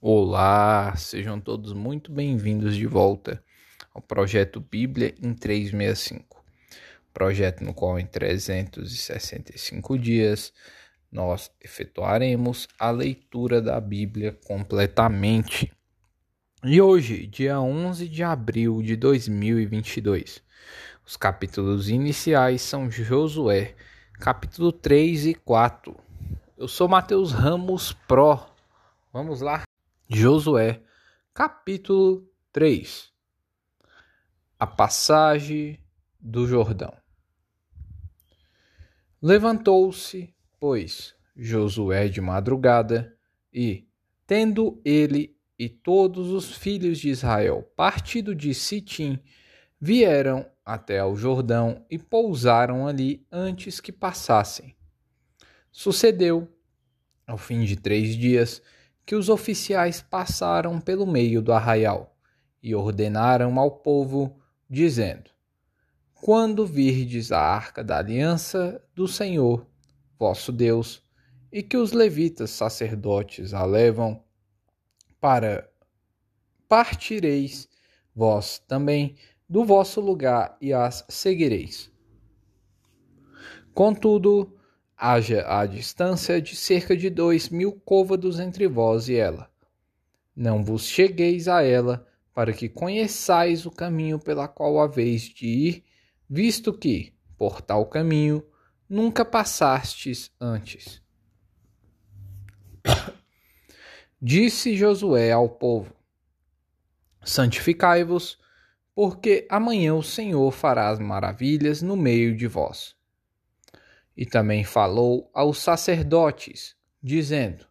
Olá, sejam todos muito bem-vindos de volta ao projeto Bíblia em 365. Projeto no qual em 365 dias nós efetuaremos a leitura da Bíblia completamente. E hoje, dia 11 de abril de 2022, os capítulos iniciais são Josué, capítulo 3 e 4. Eu sou Mateus Ramos Pro. Vamos lá? Josué, capítulo 3 A passagem do Jordão. Levantou-se, pois, Josué de madrugada, e, tendo ele e todos os filhos de Israel partido de Sitim, vieram até ao Jordão e pousaram ali antes que passassem. Sucedeu, ao fim de três dias, que os oficiais passaram pelo meio do arraial e ordenaram ao povo, dizendo: Quando virdes a arca da aliança do Senhor, vosso Deus, e que os levitas sacerdotes a levam para partireis vós também do vosso lugar e as seguireis. Contudo, haja a distância de cerca de dois mil côvados entre vós e ela. Não vos chegueis a ela, para que conheçais o caminho pela qual haveis de ir, visto que, por tal caminho, nunca passastes antes. Disse Josué ao povo: Santificai-vos, porque amanhã o Senhor fará as maravilhas no meio de vós. E também falou aos sacerdotes, dizendo: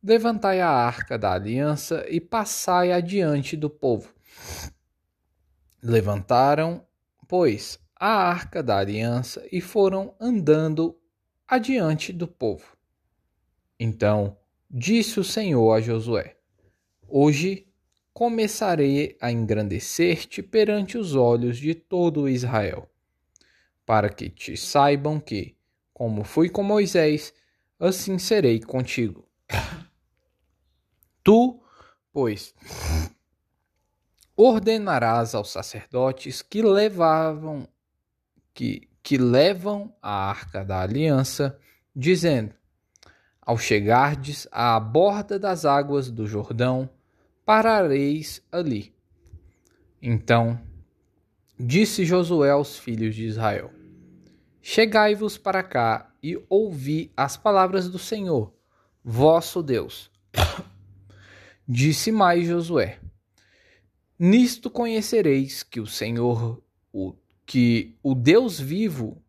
Levantai a arca da aliança e passai adiante do povo. Levantaram, pois, a arca da aliança e foram andando adiante do povo. Então disse o Senhor a Josué: Hoje começarei a engrandecer-te perante os olhos de todo Israel, para que te saibam que como fui com Moisés, assim serei contigo. Tu, pois, ordenarás aos sacerdotes que levavam que, que levam a arca da aliança, dizendo: Ao chegardes à borda das águas do Jordão, parareis ali. Então disse Josué aos filhos de Israel: Chegai-vos para cá e ouvi as palavras do Senhor, vosso Deus. Disse mais Josué: Nisto conhecereis que o Senhor, o, que o Deus vivo,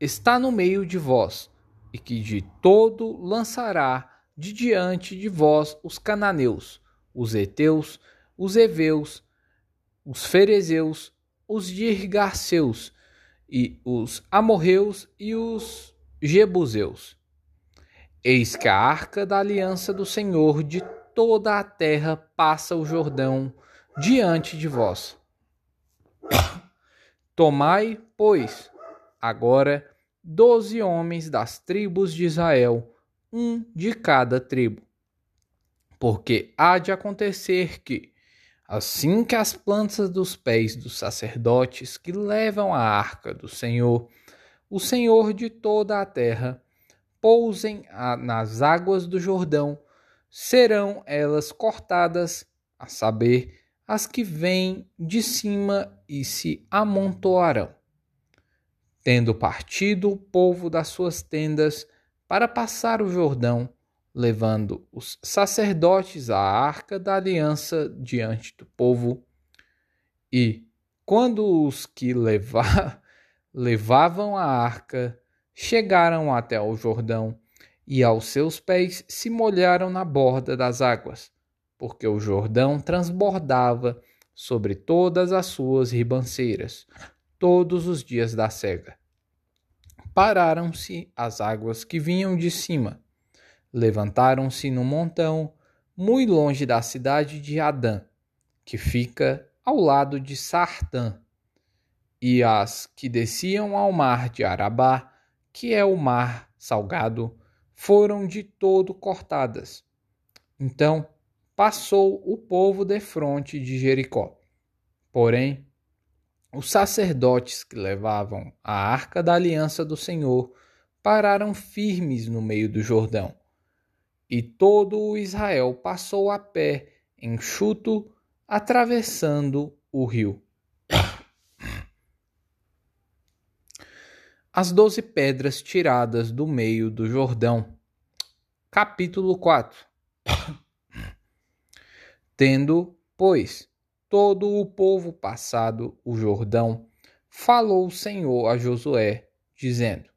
está no meio de vós, e que de todo lançará de diante de vós os cananeus, os heteus, os heveus, os ferezeus, os girgaceus, e os amorreus e os jebuseus. Eis que a arca da aliança do Senhor de toda a terra passa o Jordão diante de vós. Tomai, pois, agora doze homens das tribos de Israel, um de cada tribo. Porque há de acontecer que, Assim que as plantas dos pés dos sacerdotes que levam a arca do Senhor, o Senhor de toda a terra, pousem nas águas do Jordão, serão elas cortadas, a saber, as que vêm de cima e se amontoarão. Tendo partido o povo das suas tendas para passar o Jordão, levando os sacerdotes à arca da aliança diante do povo. E, quando os que leva... levavam a arca chegaram até o Jordão, e aos seus pés se molharam na borda das águas, porque o Jordão transbordava sobre todas as suas ribanceiras, todos os dias da cega. Pararam-se as águas que vinham de cima, levantaram-se num montão, muito longe da cidade de Adã, que fica ao lado de Sartã, e as que desciam ao mar de Arabá, que é o mar salgado, foram de todo cortadas. Então passou o povo defronte de Jericó. Porém, os sacerdotes que levavam a arca da aliança do Senhor pararam firmes no meio do Jordão. E todo o Israel passou a pé, enxuto, atravessando o rio. As doze pedras tiradas do meio do Jordão. Capítulo 4 Tendo, pois, todo o povo passado o Jordão, falou o Senhor a Josué, dizendo: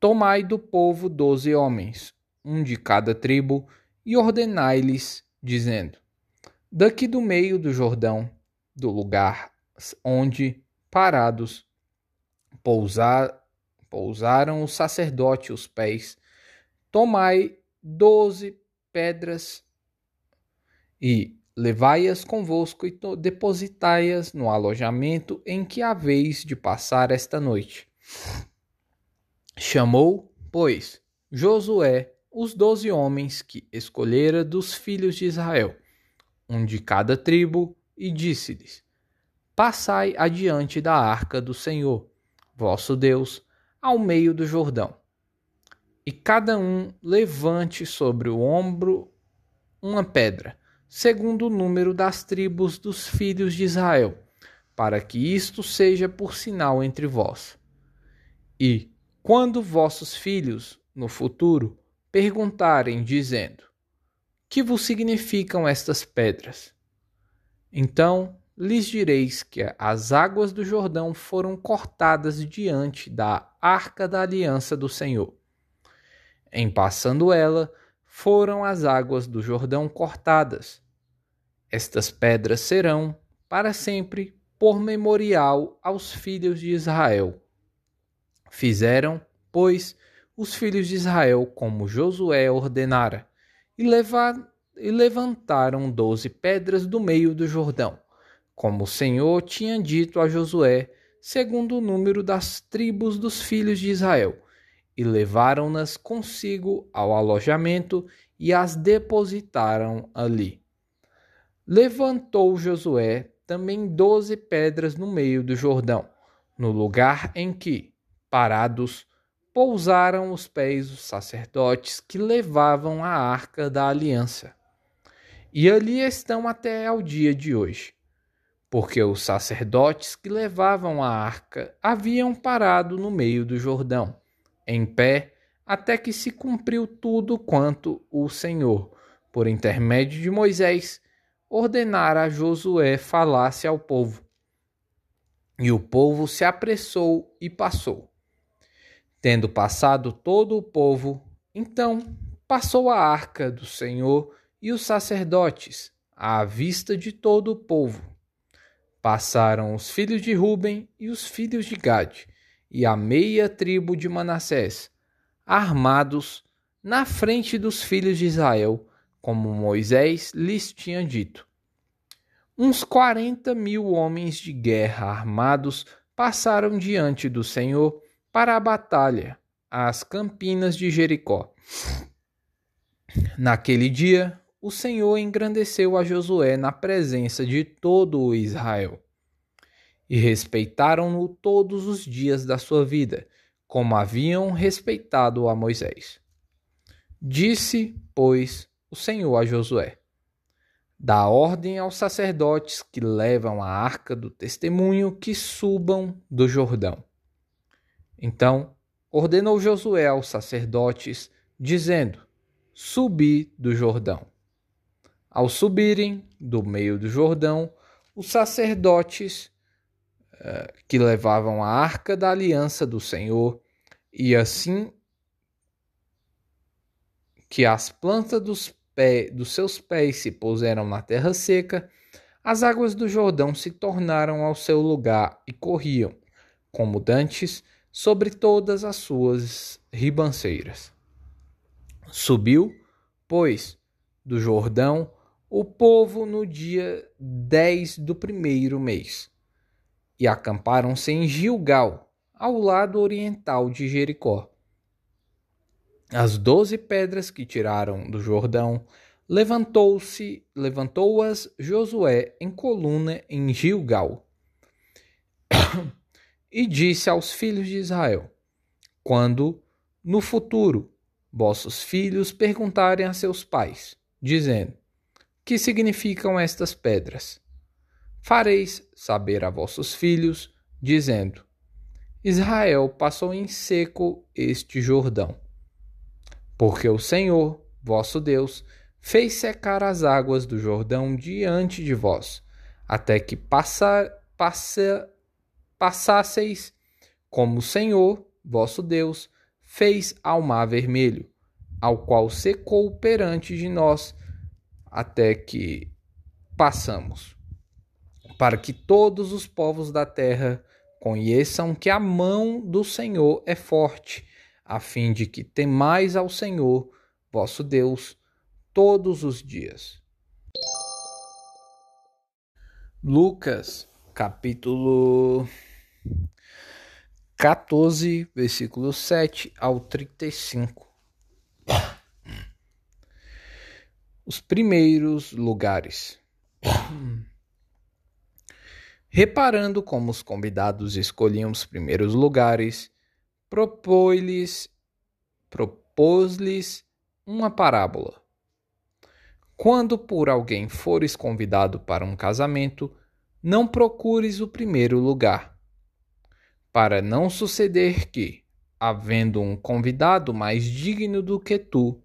Tomai do povo doze homens, um de cada tribo, e ordenai-lhes, dizendo: Daqui do meio do Jordão, do lugar onde, parados, pousar, pousaram os sacerdotes os pés, tomai doze pedras e levai-as convosco e depositai-as no alojamento em que haveis de passar esta noite. Chamou, pois, Josué os doze homens que escolhera dos filhos de Israel, um de cada tribo, e disse-lhes: Passai adiante da arca do Senhor, vosso Deus, ao meio do Jordão. E cada um levante sobre o ombro uma pedra segundo o número das tribos dos filhos de Israel, para que isto seja por sinal entre vós. E, quando vossos filhos, no futuro, perguntarem, dizendo: Que vos significam estas pedras? Então lhes direis que as águas do Jordão foram cortadas diante da arca da aliança do Senhor. Em passando ela, foram as águas do Jordão cortadas. Estas pedras serão, para sempre, por memorial aos filhos de Israel. Fizeram, pois, os filhos de Israel como Josué ordenara, e, e levantaram doze pedras do meio do Jordão, como o Senhor tinha dito a Josué, segundo o número das tribos dos filhos de Israel e levaram-nas consigo ao alojamento e as depositaram ali. Levantou Josué também doze pedras no meio do Jordão, no lugar em que, parados, pousaram os pés dos sacerdotes que levavam a arca da aliança. E ali estão até ao dia de hoje, porque os sacerdotes que levavam a arca haviam parado no meio do Jordão em pé, até que se cumpriu tudo quanto o Senhor, por intermédio de Moisés, ordenara a Josué falasse ao povo. E o povo se apressou e passou. Tendo passado todo o povo, então passou a arca do Senhor e os sacerdotes, à vista de todo o povo. Passaram os filhos de Ruben e os filhos de Gade, e a meia tribo de Manassés, armados na frente dos filhos de Israel, como Moisés lhes tinha dito. Uns quarenta mil homens de guerra armados passaram diante do Senhor para a batalha, às campinas de Jericó. Naquele dia, o Senhor engrandeceu a Josué na presença de todo o Israel e respeitaram-no todos os dias da sua vida, como haviam respeitado a Moisés. Disse, pois, o Senhor a Josué: Dá ordem aos sacerdotes que levam a arca do testemunho que subam do Jordão. Então ordenou Josué aos sacerdotes, dizendo: Subi do Jordão. Ao subirem do meio do Jordão, os sacerdotes que levavam a arca da aliança do Senhor, e assim que as plantas dos, dos seus pés se puseram na terra seca, as águas do Jordão se tornaram ao seu lugar e corriam, como dantes, sobre todas as suas ribanceiras. Subiu, pois, do Jordão o povo no dia dez do primeiro mês e acamparam-se em Gilgal, ao lado oriental de Jericó. As doze pedras que tiraram do Jordão levantou-se, levantou-as Josué em coluna em Gilgal. e disse aos filhos de Israel: Quando no futuro vossos filhos perguntarem a seus pais, dizendo: Que significam estas pedras? Fareis saber a vossos filhos, dizendo: Israel passou em seco este Jordão. Porque o Senhor, vosso Deus, fez secar as águas do Jordão diante de vós, até que passa, passa, passasseis, como o Senhor, vosso Deus, fez ao mar vermelho, ao qual secou perante de nós, até que passamos, para que todos os povos da terra conheçam que a mão do Senhor é forte, a fim de que temais ao Senhor, vosso Deus, todos os dias. Lucas, capítulo 14, versículo 7 ao 35. Os primeiros lugares. Reparando como os convidados escolhiam os primeiros lugares, propôs-lhes propôs-lhes uma parábola. Quando por alguém fores convidado para um casamento, não procures o primeiro lugar, para não suceder que, havendo um convidado mais digno do que tu,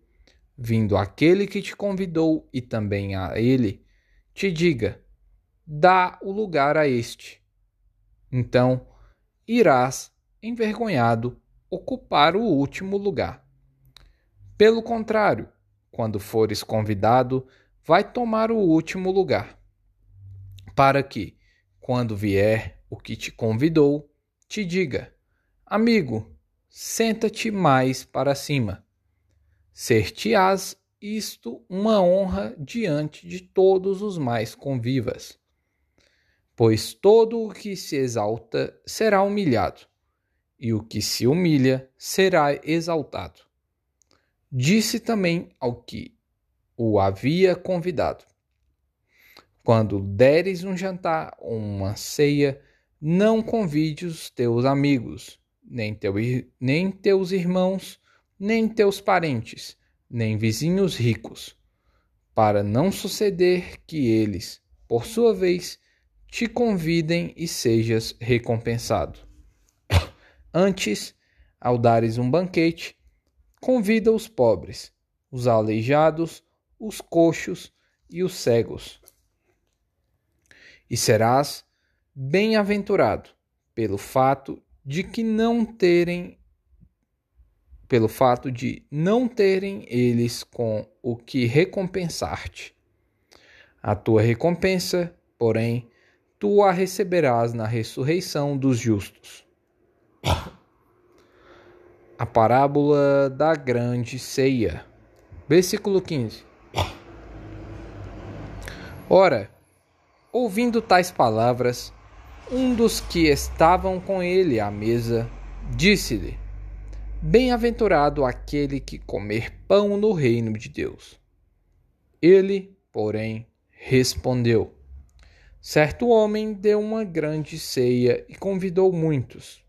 vindo aquele que te convidou e também a ele, te diga: dá o lugar a este. Então irás, envergonhado, ocupar o último lugar. Pelo contrário, quando fores convidado, vai tomar o último lugar, para que, quando vier o que te convidou, te diga: Amigo, senta-te mais para cima. Ser-te-ás isto uma honra diante de todos os mais convivas. Pois todo o que se exalta será humilhado, e o que se humilha será exaltado disse também ao que o havia convidado: Quando deres um jantar ou uma ceia, não convide os teus amigos, nem, teu, nem teus irmãos, nem teus parentes, nem vizinhos ricos, para não suceder que eles, por sua vez, te convidem e sejas recompensado. Antes, ao dares um banquete, convida os pobres, os aleijados, os coxos e os cegos. E serás bem-aventurado pelo fato de que não terem pelo fato de não terem eles com o que recompensar-te. A tua recompensa, porém, tu a receberás na ressurreição dos justos a parábola da grande ceia. Versículo 15. Ora, ouvindo tais palavras, um dos que estavam com ele à mesa disse-lhe: Bem-aventurado aquele que comer pão no reino de Deus. Ele, porém, respondeu: Certo homem deu uma grande ceia e convidou muitos.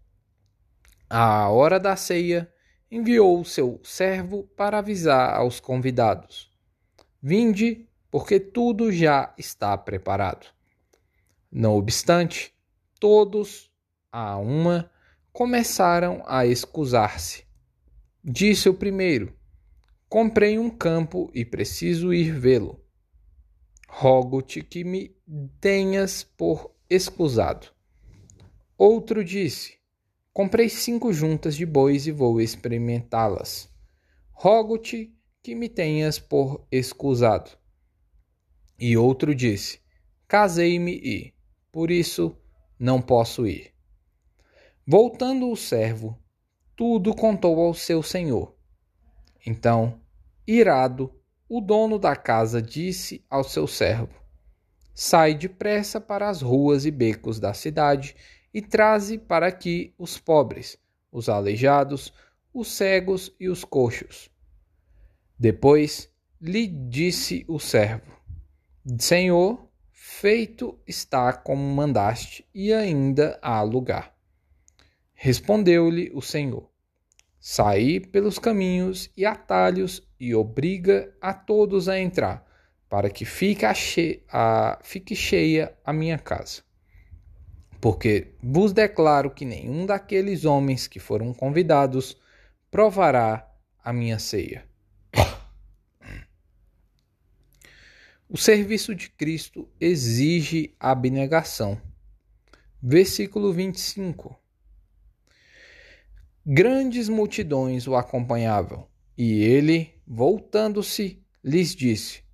À hora da ceia, enviou o seu servo para avisar aos convidados: Vinde, porque tudo já está preparado. Não obstante, todos, a uma, começaram a excusar-se. Disse o primeiro: Comprei um campo e preciso ir vê-lo. Rogo-te que me tenhas por excusado. Outro disse: Comprei cinco juntas de bois e vou experimentá-las. Rogo-te que me tenhas por excusado. E outro disse: Casei-me e, por isso, não posso ir. Voltando o servo, tudo contou ao seu senhor. Então, irado, o dono da casa disse ao seu servo: Sai depressa para as ruas e becos da cidade e traze para aqui os pobres, os aleijados, os cegos e os coxos. Depois lhe disse o servo: Senhor, feito está como mandaste, e ainda há lugar. Respondeu-lhe o Senhor: Saí pelos caminhos e atalhos e obriga a todos a entrar, para que fique, a, fique cheia a minha casa. Porque vos declaro que nenhum daqueles homens que foram convidados provará a minha ceia. O serviço de Cristo exige abnegação. Versículo 25. Grandes multidões o acompanhavam, e ele, voltando-se, lhes disse: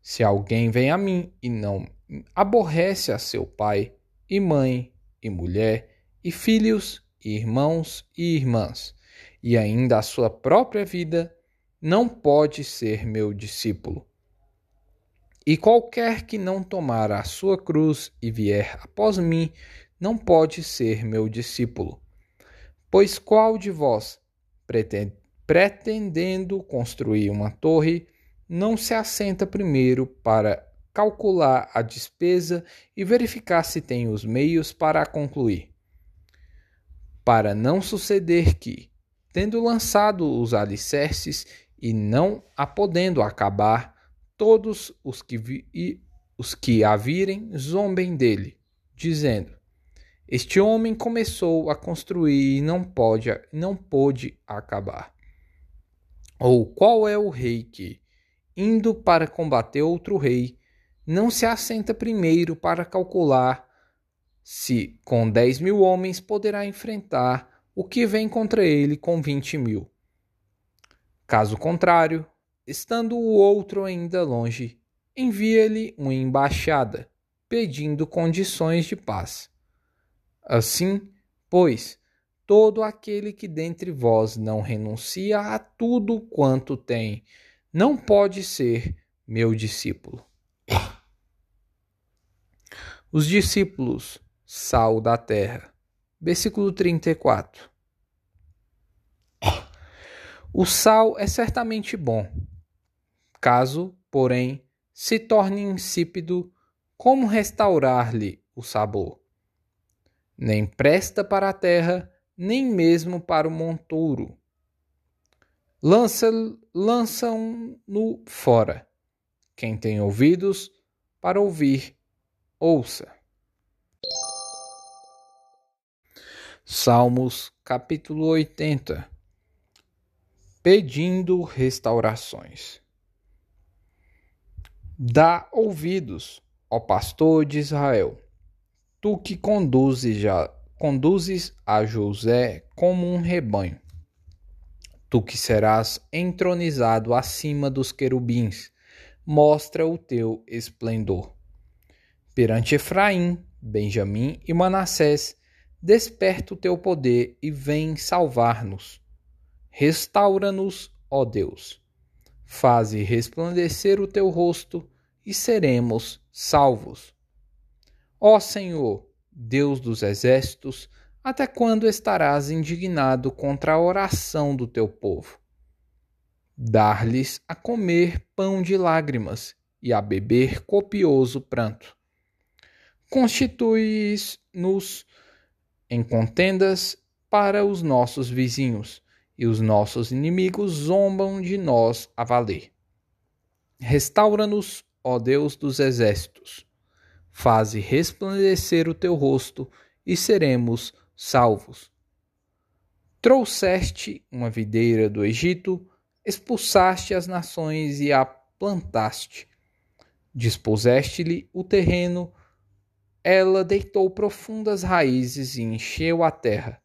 Se alguém vem a mim e não aborrece a seu pai, e mãe, e mulher, e filhos, e irmãos e irmãs, e ainda a sua própria vida, não pode ser meu discípulo. E qualquer que não tomar a sua cruz e vier após mim, não pode ser meu discípulo. Pois qual de vós, pretendendo construir uma torre, não se assenta primeiro para calcular a despesa e verificar se tem os meios para a concluir? Para não suceder que, tendo lançado os alicerces e não a podendo acabar, todos os que, vi, os que a virem zombem dele, dizendo: Este homem começou a construir e não pode, não pôde acabar. Ou qual é o rei que, indo para combater outro rei, não se assenta primeiro para calcular se com dez mil homens poderá enfrentar o que vem contra ele com vinte mil. Caso contrário, estando o outro ainda longe, envia-lhe uma embaixada, pedindo condições de paz. Assim, pois, todo aquele que dentre vós não renuncia a tudo quanto tem, não pode ser meu discípulo. Os discípulos, sal da terra. Versículo 34. O sal é certamente bom. Caso, porém, se torne insípido, como restaurar-lhe o sabor? Nem presta para a terra, nem mesmo para o montouro. Lança, lançam-no fora. Quem tem ouvidos para ouvir, Ouça. Salmos capítulo 80 Pedindo restaurações. Dá ouvidos, ó pastor de Israel, tu que conduzes, já, conduzes a José como um rebanho. Tu que serás entronizado acima dos querubins, mostra o teu esplendor perante Efraim, Benjamim e Manassés, desperta o teu poder e vem salvar-nos. Restaura-nos, ó Deus. Faze resplandecer o teu rosto e seremos salvos. Ó Senhor, Deus dos exércitos, até quando estarás indignado contra a oração do teu povo? Dar-lhes a comer pão de lágrimas e a beber copioso pranto constitui-nos em contendas para os nossos vizinhos, e os nossos inimigos zombam de nós a valer. Restaura-nos, ó Deus dos exércitos. Faze resplandecer o teu rosto e seremos salvos. Trouxeste uma videira do Egito, expulsaste as nações e a plantaste. Dispuseste-lhe o terreno ela deitou profundas raízes e encheu a terra.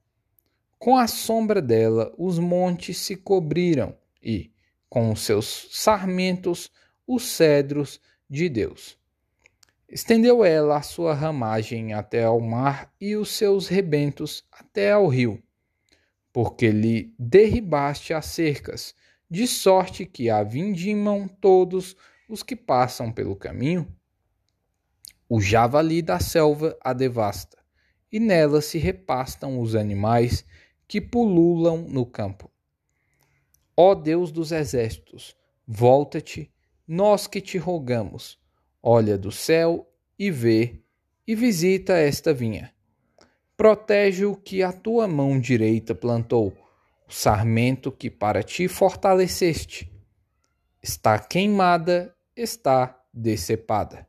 Com a sombra dela, os montes se cobriram e, com os seus sarmentos, os cedros de Deus. Estendeu ela a sua ramagem até ao mar e os seus rebentos até ao rio, porque lhe derribaste as cercas, de sorte que a vindimam todos os que passam pelo caminho? O javali da selva a devasta, e nela se repastam os animais que pululam no campo. Ó Deus dos exércitos, Volta-te, nós que te rogamos, olha do céu e vê, e visita esta vinha. Protege o que a tua mão direita plantou, o sarmento que para ti fortaleceste. Está queimada, está decepada.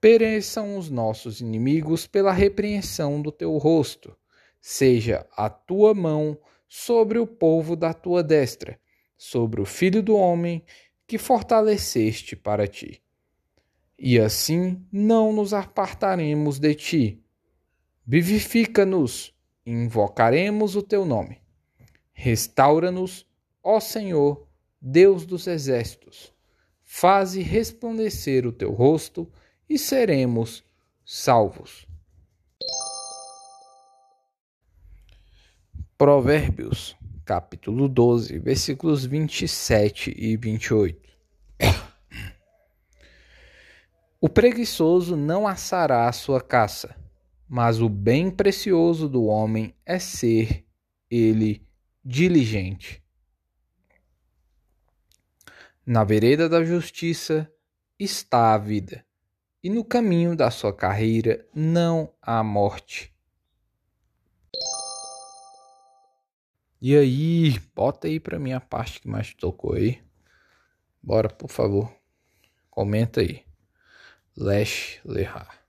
Pereçam os nossos inimigos pela repreensão do teu rosto. Seja a tua mão sobre o povo da tua destra, sobre o filho do homem que fortaleceste para ti. E assim não nos apartaremos de ti. Vivifica-nos, invocaremos o teu nome. Restaura-nos, ó Senhor, Deus dos exércitos. Faze resplandecer o teu rosto e seremos salvos. Provérbios, capítulo 12, versículos 27 e 28. O preguiçoso não assará a sua caça, mas o bem precioso do homem é ser ele diligente. Na vereda da justiça está a vida e no caminho da sua carreira não há morte. E aí, bota aí para mim a parte que mais tocou aí. Bora, por favor. Comenta aí. Lash Lehar.